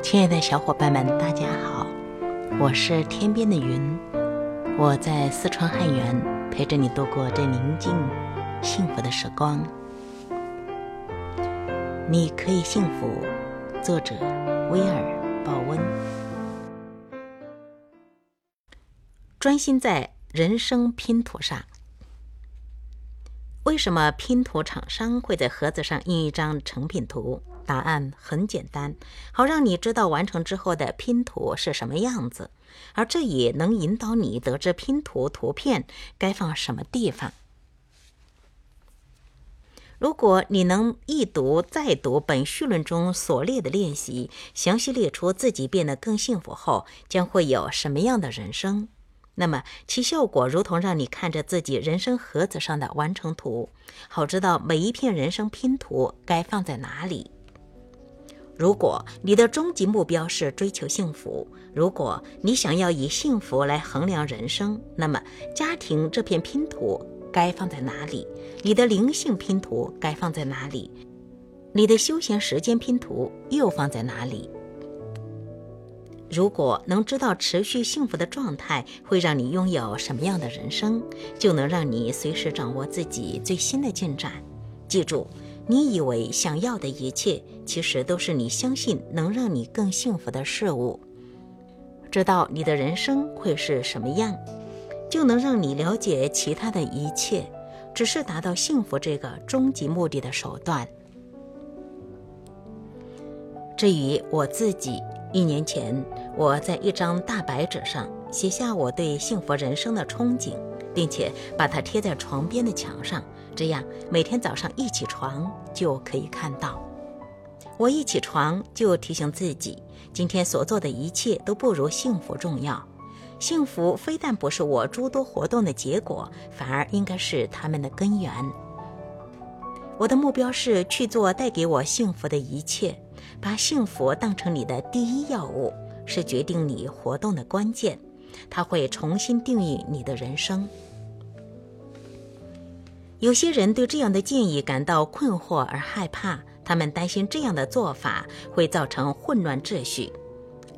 亲爱的小伙伴们，大家好，我是天边的云，我在四川汉源陪着你度过这宁静、幸福的时光。你可以幸福，作者威尔·鲍温。专心在人生拼图上。为什么拼图厂商会在盒子上印一张成品图？答案很简单，好让你知道完成之后的拼图是什么样子，而这也能引导你得知拼图图片该放什么地方。如果你能一读再读本序论中所列的练习，详细列出自己变得更幸福后将会有什么样的人生。那么其效果如同让你看着自己人生盒子上的完成图，好知道每一片人生拼图该放在哪里。如果你的终极目标是追求幸福，如果你想要以幸福来衡量人生，那么家庭这片拼图该放在哪里？你的灵性拼图该放在哪里？你的休闲时间拼图又放在哪里？如果能知道持续幸福的状态会让你拥有什么样的人生，就能让你随时掌握自己最新的进展。记住，你以为想要的一切，其实都是你相信能让你更幸福的事物。知道你的人生会是什么样，就能让你了解其他的一切，只是达到幸福这个终极目的的手段。至于我自己。一年前，我在一张大白纸上写下我对幸福人生的憧憬，并且把它贴在床边的墙上，这样每天早上一起床就可以看到。我一起床就提醒自己，今天所做的一切都不如幸福重要。幸福非但不是我诸多活动的结果，反而应该是他们的根源。我的目标是去做带给我幸福的一切。把幸福当成你的第一要务，是决定你活动的关键。它会重新定义你的人生。有些人对这样的建议感到困惑而害怕，他们担心这样的做法会造成混乱秩序，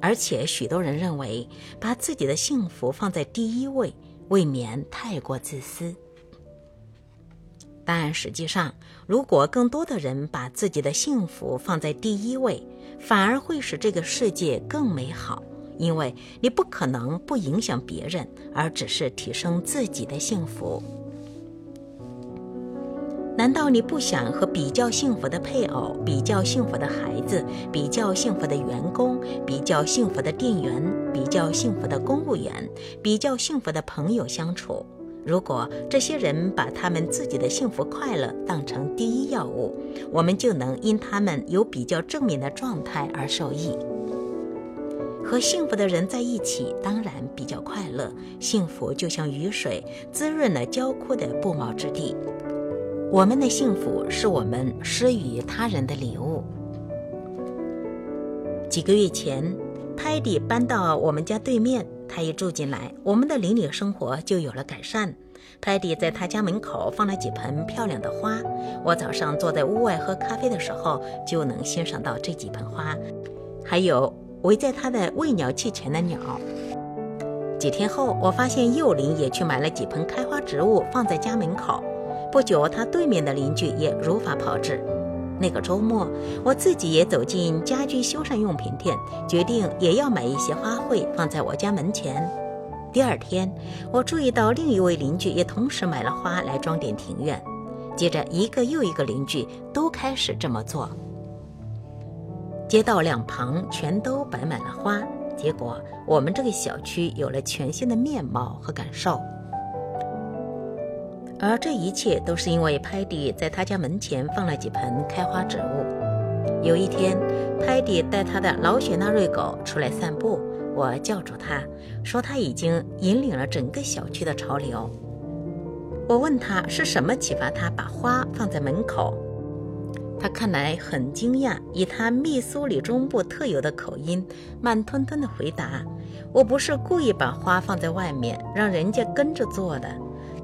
而且许多人认为把自己的幸福放在第一位，未免太过自私。但实际上，如果更多的人把自己的幸福放在第一位，反而会使这个世界更美好。因为你不可能不影响别人，而只是提升自己的幸福。难道你不想和比较幸福的配偶、比较幸福的孩子、比较幸福的员工、比较幸福的店员、比较幸福的公务员、比较幸福的朋友相处？如果这些人把他们自己的幸福快乐当成第一要务，我们就能因他们有比较正面的状态而受益。和幸福的人在一起，当然比较快乐。幸福就像雨水，滋润了焦枯的不毛之地。我们的幸福是我们施予他人的礼物。几个月前，泰迪搬到我们家对面。他一住进来，我们的邻里生活就有了改善。泰迪在他家门口放了几盆漂亮的花，我早上坐在屋外喝咖啡的时候就能欣赏到这几盆花，还有围在他的喂鸟器前的鸟。几天后，我发现幼林也去买了几盆开花植物放在家门口。不久，他对面的邻居也如法炮制。那个周末，我自己也走进家居修缮用品店，决定也要买一些花卉放在我家门前。第二天，我注意到另一位邻居也同时买了花来装点庭院。接着，一个又一个邻居都开始这么做。街道两旁全都摆满了花，结果我们这个小区有了全新的面貌和感受。而这一切都是因为派迪在他家门前放了几盆开花植物。有一天，派迪带他的老雪纳瑞狗出来散步，我叫住他，说他已经引领了整个小区的潮流。我问他是什么启发他把花放在门口，他看来很惊讶，以他密苏里中部特有的口音，慢吞吞地回答：“我不是故意把花放在外面，让人家跟着做的。”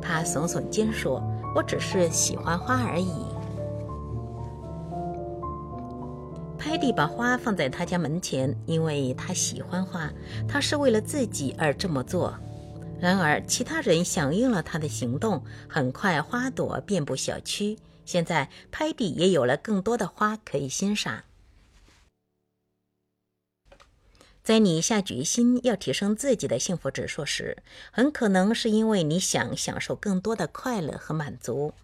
他耸耸肩说：“我只是喜欢花而已。”拍蒂把花放在他家门前，因为他喜欢花，他是为了自己而这么做。然而，其他人响应了他的行动，很快花朵遍布小区。现在，拍蒂也有了更多的花可以欣赏。在你下决心要提升自己的幸福指数时，很可能是因为你想享受更多的快乐和满足。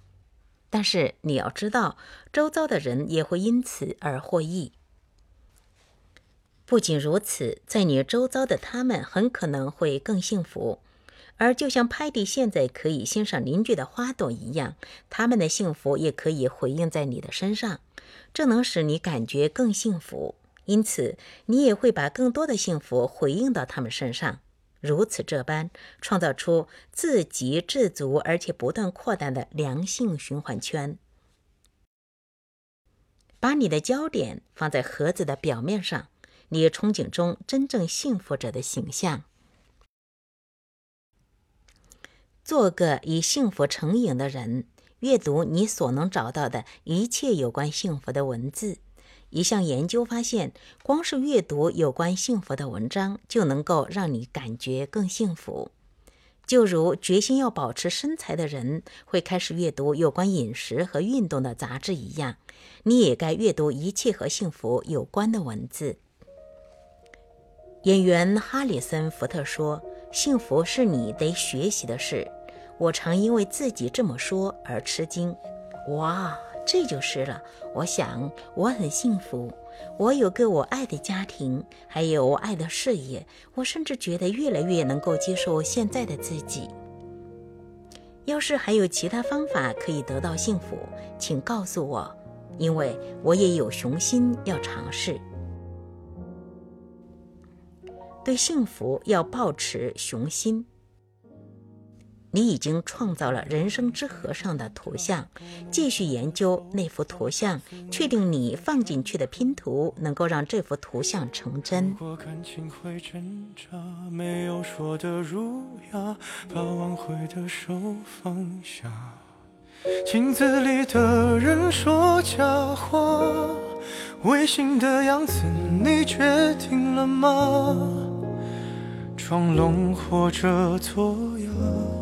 但是你要知道，周遭的人也会因此而获益。不仅如此，在你周遭的他们很可能会更幸福。而就像派蒂现在可以欣赏邻居的花朵一样，他们的幸福也可以回应在你的身上，这能使你感觉更幸福。因此，你也会把更多的幸福回应到他们身上，如此这般创造出自给自足而且不断扩大的良性循环圈。把你的焦点放在盒子的表面上，你憧憬中真正幸福者的形象。做个以幸福成瘾的人，阅读你所能找到的一切有关幸福的文字。一项研究发现，光是阅读有关幸福的文章，就能够让你感觉更幸福。就如决心要保持身材的人会开始阅读有关饮食和运动的杂志一样，你也该阅读一切和幸福有关的文字。演员哈里森·福特说：“幸福是你得学习的事。”我常因为自己这么说而吃惊。哇！这就是了。我想我很幸福，我有个我爱的家庭，还有我爱的事业。我甚至觉得越来越能够接受现在的自己。要是还有其他方法可以得到幸福，请告诉我，因为我也有雄心要尝试。对幸福要保持雄心。你已经创造了人生之河上的图像，继续研究那幅图像，确定你放进去的拼图能够让这幅图像成真。如果感情会挣扎，没有说的儒雅，把挽回的手放下镜子里的人说假话，违心的样子，你决定了吗？装聋或者作哑。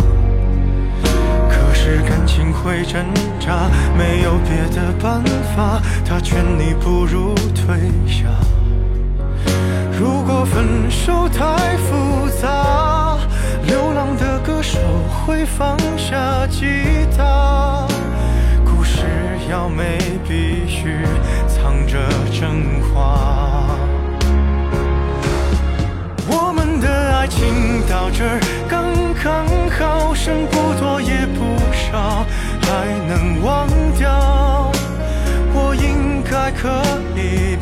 是感情会挣扎，没有别的办法，他劝你不如退下。如果分手太复杂，流浪的歌手会放下吉他。故事要美，必须。藏着真话，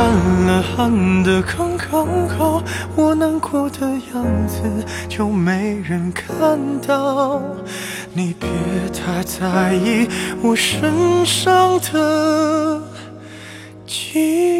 看了，暗的刚刚好，我难过的样子就没人看到。你别太在意我身上的记忆。